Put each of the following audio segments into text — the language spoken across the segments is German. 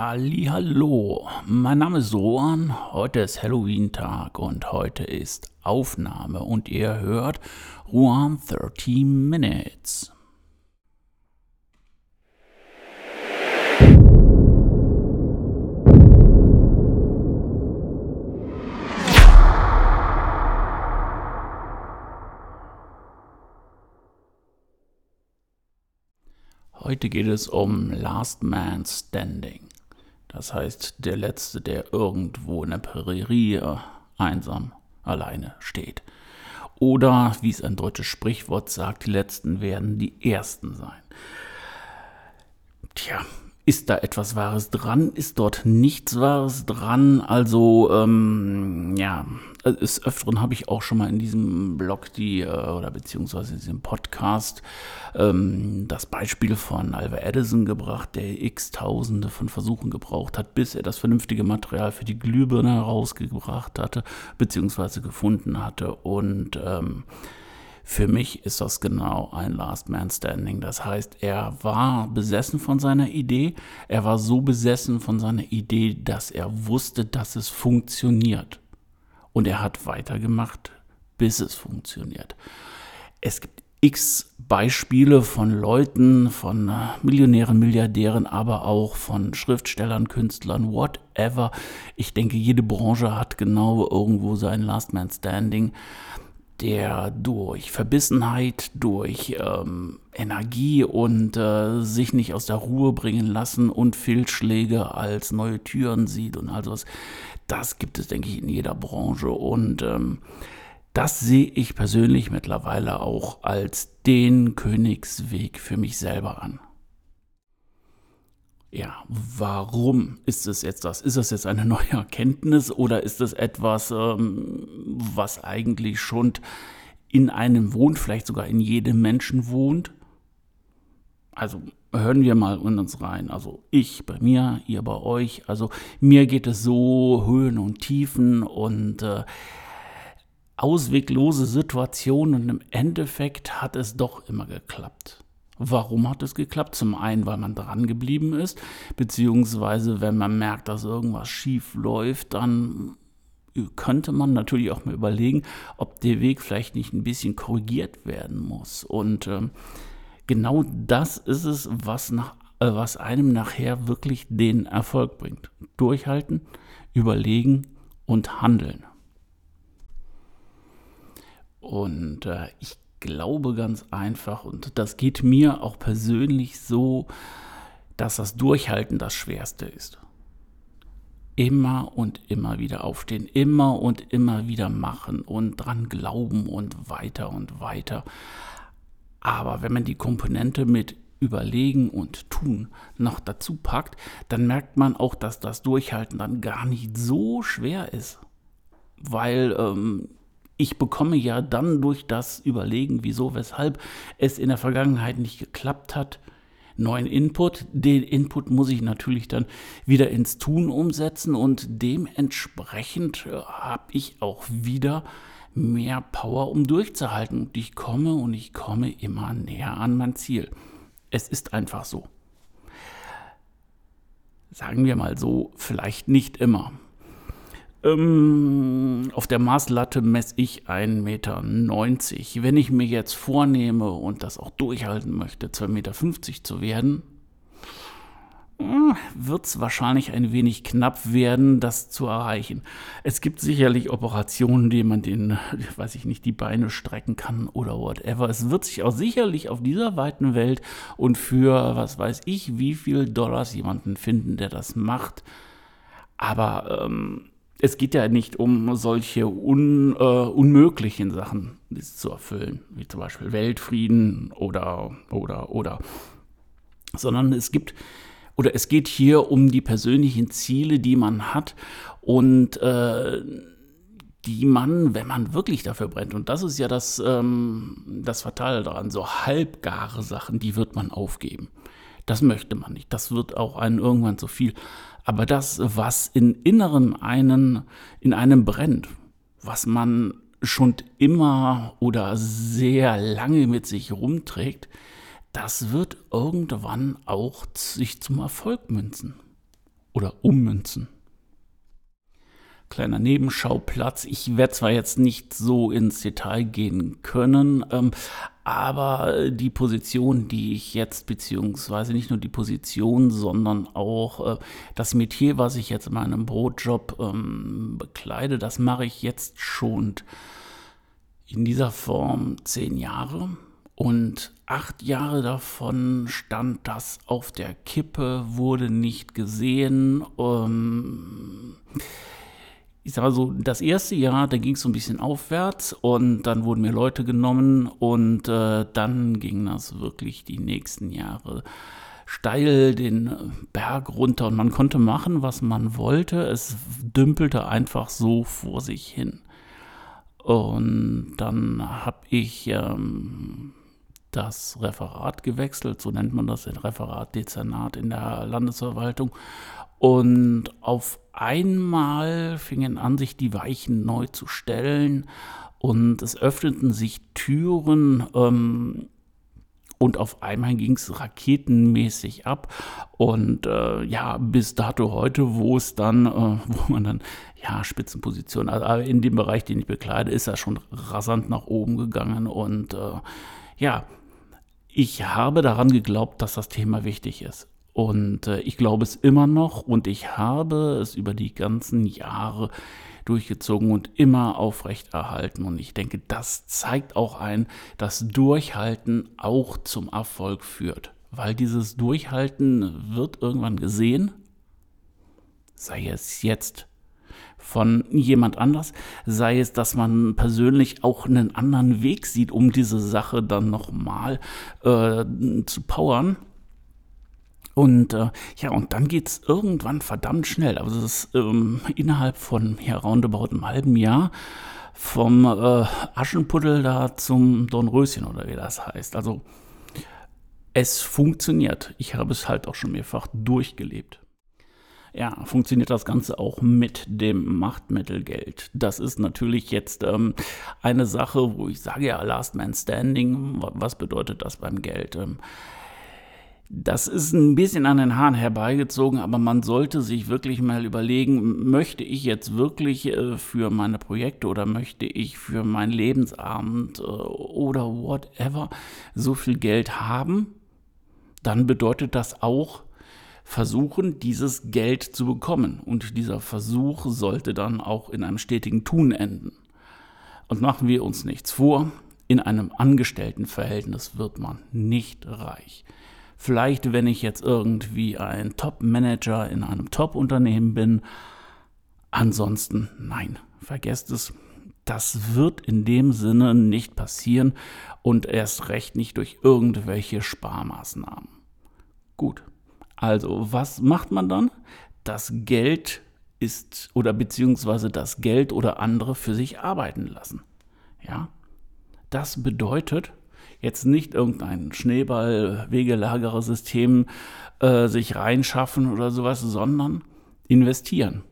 Hallo, mein Name ist Rohan, heute ist Halloween-Tag und heute ist Aufnahme und ihr hört Rohan 30 Minutes. Heute geht es um Last Man Standing. Das heißt, der Letzte, der irgendwo in der Prärie äh, einsam alleine steht. Oder, wie es ein deutsches Sprichwort sagt, die Letzten werden die Ersten sein. Tja, ist da etwas Wahres dran? Ist dort nichts Wahres dran? Also, ähm, ja, des Öfteren habe ich auch schon mal in diesem Blog die, äh, oder beziehungsweise in diesem Podcast, ähm, das Beispiel von Alva Edison gebracht, der x Tausende von Versuchen gebraucht hat, bis er das vernünftige Material für die Glühbirne herausgebracht hatte, beziehungsweise gefunden hatte. Und ähm, für mich ist das genau ein Last Man Standing. Das heißt, er war besessen von seiner Idee. Er war so besessen von seiner Idee, dass er wusste, dass es funktioniert. Und er hat weitergemacht, bis es funktioniert. Es gibt x Beispiele von Leuten, von Millionären, Milliardären, aber auch von Schriftstellern, Künstlern, whatever. Ich denke, jede Branche hat genau irgendwo sein Last Man Standing der durch Verbissenheit, durch ähm, Energie und äh, sich nicht aus der Ruhe bringen lassen und Fehlschläge als neue Türen sieht und all sowas, das gibt es, denke ich, in jeder Branche. Und ähm, das sehe ich persönlich mittlerweile auch als den Königsweg für mich selber an ja, warum ist es jetzt das? Ist das jetzt eine neue Erkenntnis oder ist es etwas, ähm, was eigentlich schon in einem wohnt, vielleicht sogar in jedem Menschen wohnt? Also hören wir mal in uns rein. Also ich bei mir, ihr bei euch. Also mir geht es so Höhen und Tiefen und äh, ausweglose Situationen und im Endeffekt hat es doch immer geklappt. Warum hat es geklappt? Zum einen, weil man dran geblieben ist, beziehungsweise wenn man merkt, dass irgendwas schief läuft, dann könnte man natürlich auch mal überlegen, ob der Weg vielleicht nicht ein bisschen korrigiert werden muss. Und äh, genau das ist es, was, nach, äh, was einem nachher wirklich den Erfolg bringt. Durchhalten, überlegen und handeln. Und äh, ich glaube ganz einfach, und das geht mir auch persönlich so, dass das Durchhalten das Schwerste ist. Immer und immer wieder aufstehen, immer und immer wieder machen und dran glauben und weiter und weiter. Aber wenn man die Komponente mit Überlegen und Tun noch dazu packt, dann merkt man auch, dass das Durchhalten dann gar nicht so schwer ist. Weil ähm, ich bekomme ja dann durch das Überlegen, wieso, weshalb es in der Vergangenheit nicht geklappt hat, neuen Input. Den Input muss ich natürlich dann wieder ins Tun umsetzen und dementsprechend äh, habe ich auch wieder mehr Power, um durchzuhalten. Und ich komme und ich komme immer näher an mein Ziel. Es ist einfach so. Sagen wir mal so, vielleicht nicht immer. Ähm, auf der Maßlatte messe ich 1,90 Meter. Wenn ich mir jetzt vornehme und das auch durchhalten möchte, 2,50 Meter zu werden, äh, wird es wahrscheinlich ein wenig knapp werden, das zu erreichen. Es gibt sicherlich Operationen, die man den, weiß ich nicht, die Beine strecken kann oder whatever. Es wird sich auch sicherlich auf dieser weiten Welt und für, was weiß ich, wie viel Dollars jemanden finden, der das macht. Aber ähm, es geht ja nicht um solche un, äh, unmöglichen Sachen zu erfüllen, wie zum Beispiel Weltfrieden oder, oder, oder, sondern es gibt, oder es geht hier um die persönlichen Ziele, die man hat und äh, die man, wenn man wirklich dafür brennt, und das ist ja das, ähm, das Fatale daran, so halbgare Sachen, die wird man aufgeben. Das möchte man nicht. Das wird auch einen irgendwann zu viel. Aber das, was in Inneren einen, in einem brennt, was man schon immer oder sehr lange mit sich rumträgt, das wird irgendwann auch sich zum Erfolg münzen. oder ummünzen. Kleiner Nebenschauplatz. Ich werde zwar jetzt nicht so ins Detail gehen können, ähm, aber die Position, die ich jetzt, beziehungsweise nicht nur die Position, sondern auch äh, das Metier, was ich jetzt in meinem Brotjob ähm, bekleide, das mache ich jetzt schon in dieser Form zehn Jahre. Und acht Jahre davon stand das auf der Kippe, wurde nicht gesehen. Ähm, ich sag mal so, das erste Jahr, da ging es so ein bisschen aufwärts und dann wurden mir Leute genommen und äh, dann ging das wirklich die nächsten Jahre steil den Berg runter und man konnte machen, was man wollte. Es dümpelte einfach so vor sich hin. Und dann habe ich ähm, das Referat gewechselt, so nennt man das, ein Referat Dezernat in der Landesverwaltung. Und auf einmal fingen an, sich die Weichen neu zu stellen und es öffneten sich Türen ähm, und auf einmal ging es raketenmäßig ab. Und äh, ja, bis dato heute, wo es dann, äh, wo man dann, ja, Spitzenposition, also in dem Bereich, den ich bekleide, ist er schon rasant nach oben gegangen. Und äh, ja, ich habe daran geglaubt, dass das Thema wichtig ist. Und äh, ich glaube es immer noch und ich habe es über die ganzen Jahre durchgezogen und immer aufrechterhalten. Und ich denke, das zeigt auch ein, dass Durchhalten auch zum Erfolg führt. Weil dieses Durchhalten wird irgendwann gesehen, sei es jetzt von jemand anders, sei es, dass man persönlich auch einen anderen Weg sieht, um diese Sache dann nochmal äh, zu powern. Und äh, ja, und dann geht es irgendwann verdammt schnell. Also es ist ähm, innerhalb von ja, roundabout einem halben Jahr vom äh, Aschenputtel da zum Dornröschen oder wie das heißt. Also es funktioniert. Ich habe es halt auch schon mehrfach durchgelebt. Ja, funktioniert das Ganze auch mit dem Machtmittel Geld. Das ist natürlich jetzt ähm, eine Sache, wo ich sage ja, Last Man Standing. Was bedeutet das beim Geld? Ähm, das ist ein bisschen an den Haaren herbeigezogen, aber man sollte sich wirklich mal überlegen, möchte ich jetzt wirklich äh, für meine Projekte oder möchte ich für meinen Lebensabend äh, oder whatever so viel Geld haben? Dann bedeutet das auch, versuchen, dieses Geld zu bekommen. Und dieser Versuch sollte dann auch in einem stetigen Tun enden. Und machen wir uns nichts vor, in einem Angestelltenverhältnis wird man nicht reich. Vielleicht, wenn ich jetzt irgendwie ein Top-Manager in einem Top-Unternehmen bin. Ansonsten, nein, vergesst es. Das wird in dem Sinne nicht passieren und erst recht nicht durch irgendwelche Sparmaßnahmen. Gut, also was macht man dann? Das Geld ist oder beziehungsweise das Geld oder andere für sich arbeiten lassen. Ja, das bedeutet, jetzt nicht irgendein Schneeball-Wegelagersystem äh, sich reinschaffen oder sowas, sondern investieren.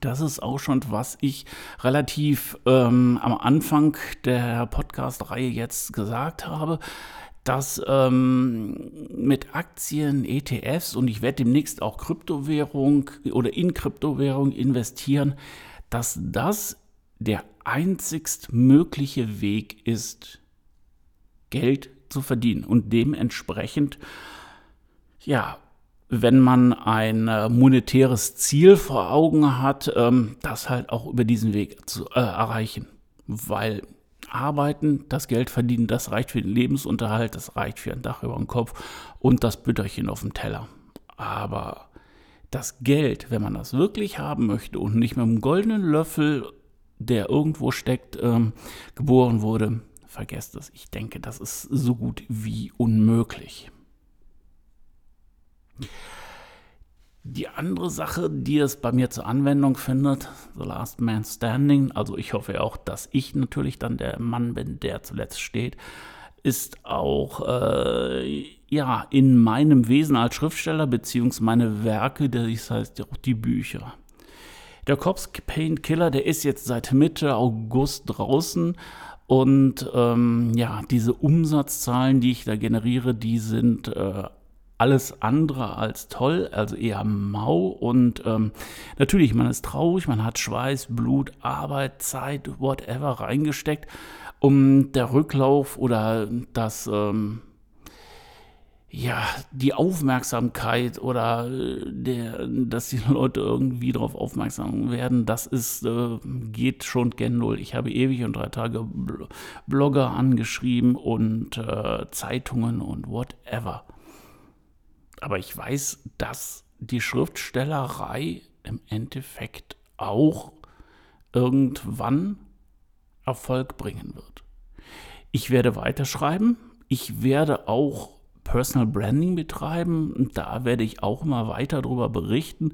Das ist auch schon, was ich relativ ähm, am Anfang der Podcast-Reihe jetzt gesagt habe, dass ähm, mit Aktien, ETFs und ich werde demnächst auch Kryptowährung oder in Kryptowährung investieren, dass das der einzigst mögliche Weg ist, Geld zu verdienen. Und dementsprechend, ja, wenn man ein äh, monetäres Ziel vor Augen hat, ähm, das halt auch über diesen Weg zu äh, erreichen. Weil arbeiten, das Geld verdienen, das reicht für den Lebensunterhalt, das reicht für ein Dach über dem Kopf und das Bütterchen auf dem Teller. Aber das Geld, wenn man das wirklich haben möchte und nicht mit einem goldenen Löffel, der irgendwo steckt, ähm, geboren wurde, vergesst es. Ich denke, das ist so gut wie unmöglich. Die andere Sache, die es bei mir zur Anwendung findet, The Last Man Standing, also ich hoffe auch, dass ich natürlich dann der Mann bin, der zuletzt steht, ist auch äh, ja in meinem Wesen als Schriftsteller beziehungsweise meine Werke, das heißt auch die Bücher. Der Cops Paint Killer, der ist jetzt seit Mitte August draußen und ähm, ja, diese Umsatzzahlen, die ich da generiere, die sind äh, alles andere als toll, also eher mau. Und ähm, natürlich, man ist traurig, man hat Schweiß, Blut, Arbeit, Zeit, whatever reingesteckt, um der Rücklauf oder das... Ähm, ja, die Aufmerksamkeit oder äh, der, dass die Leute irgendwie darauf aufmerksam werden, das ist, äh, geht schon gen Null. Ich habe ewig und drei Tage Blogger angeschrieben und äh, Zeitungen und whatever. Aber ich weiß, dass die Schriftstellerei im Endeffekt auch irgendwann Erfolg bringen wird. Ich werde weiterschreiben. Ich werde auch Personal Branding betreiben. Da werde ich auch mal weiter darüber berichten,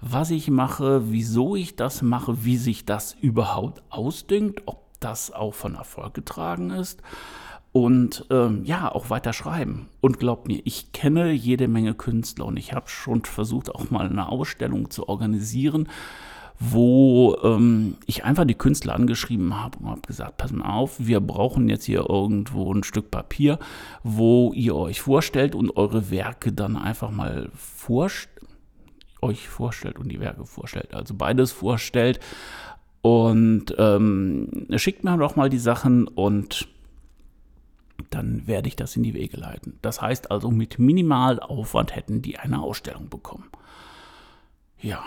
was ich mache, wieso ich das mache, wie sich das überhaupt ausdünkt, ob das auch von Erfolg getragen ist. Und ähm, ja, auch weiter schreiben. Und glaubt mir, ich kenne jede Menge Künstler und ich habe schon versucht, auch mal eine Ausstellung zu organisieren wo ähm, ich einfach die Künstler angeschrieben habe und habe gesagt, pass mal auf, wir brauchen jetzt hier irgendwo ein Stück Papier, wo ihr euch vorstellt und eure Werke dann einfach mal vorstellt, euch vorstellt und die Werke vorstellt, also beides vorstellt und ähm, schickt mir doch mal die Sachen und dann werde ich das in die Wege leiten. Das heißt also, mit Minimalaufwand hätten die eine Ausstellung bekommen. Ja,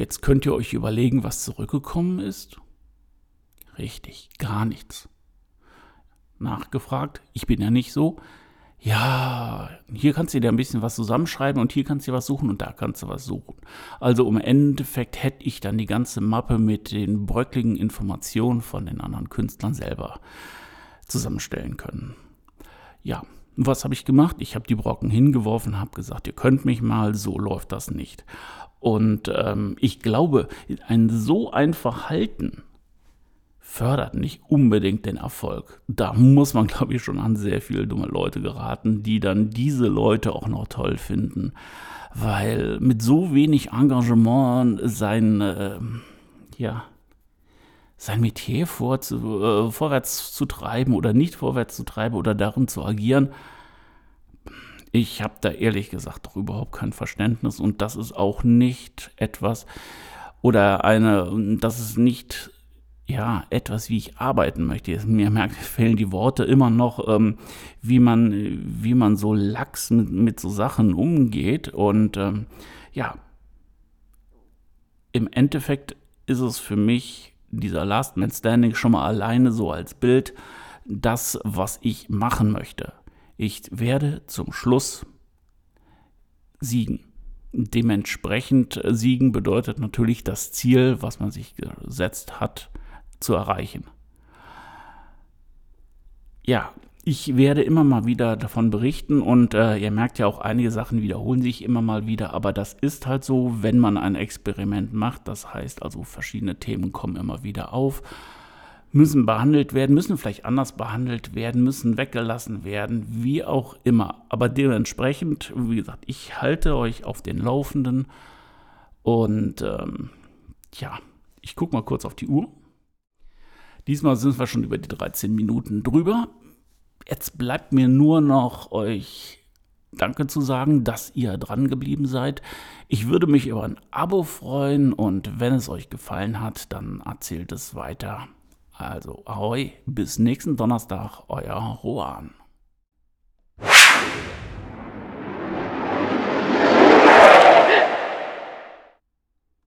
Jetzt könnt ihr euch überlegen, was zurückgekommen ist. Richtig, gar nichts. Nachgefragt, ich bin ja nicht so. Ja, hier kannst du dir ein bisschen was zusammenschreiben und hier kannst du was suchen und da kannst du was suchen. Also im Endeffekt hätte ich dann die ganze Mappe mit den bröckligen Informationen von den anderen Künstlern selber zusammenstellen können. Ja, was habe ich gemacht? Ich habe die Brocken hingeworfen, habe gesagt, ihr könnt mich mal, so läuft das nicht. Und ähm, ich glaube, ein so ein Verhalten fördert nicht unbedingt den Erfolg. Da muss man, glaube ich, schon an sehr viele dumme Leute geraten, die dann diese Leute auch noch toll finden. Weil mit so wenig Engagement sein, äh, ja, sein Metier vorzu, äh, vorwärts zu treiben oder nicht vorwärts zu treiben oder darin zu agieren, ich habe da ehrlich gesagt doch überhaupt kein Verständnis und das ist auch nicht etwas oder eine, das ist nicht ja, etwas, wie ich arbeiten möchte. Mir merkt, fehlen die Worte immer noch, ähm, wie, man, wie man so lax mit, mit so Sachen umgeht. Und ähm, ja, im Endeffekt ist es für mich dieser Last Man Standing schon mal alleine so als Bild das, was ich machen möchte. Ich werde zum Schluss siegen. Dementsprechend äh, siegen bedeutet natürlich das Ziel, was man sich gesetzt hat, zu erreichen. Ja, ich werde immer mal wieder davon berichten und äh, ihr merkt ja auch, einige Sachen wiederholen sich immer mal wieder, aber das ist halt so, wenn man ein Experiment macht. Das heißt also, verschiedene Themen kommen immer wieder auf müssen behandelt werden, müssen vielleicht anders behandelt werden, müssen weggelassen werden, wie auch immer. Aber dementsprechend, wie gesagt, ich halte euch auf den Laufenden und ähm, ja, ich gucke mal kurz auf die Uhr. Diesmal sind wir schon über die 13 Minuten drüber. Jetzt bleibt mir nur noch euch Danke zu sagen, dass ihr dran geblieben seid. Ich würde mich über ein Abo freuen und wenn es euch gefallen hat, dann erzählt es weiter. Also, ahoi, bis nächsten Donnerstag, euer Rohan.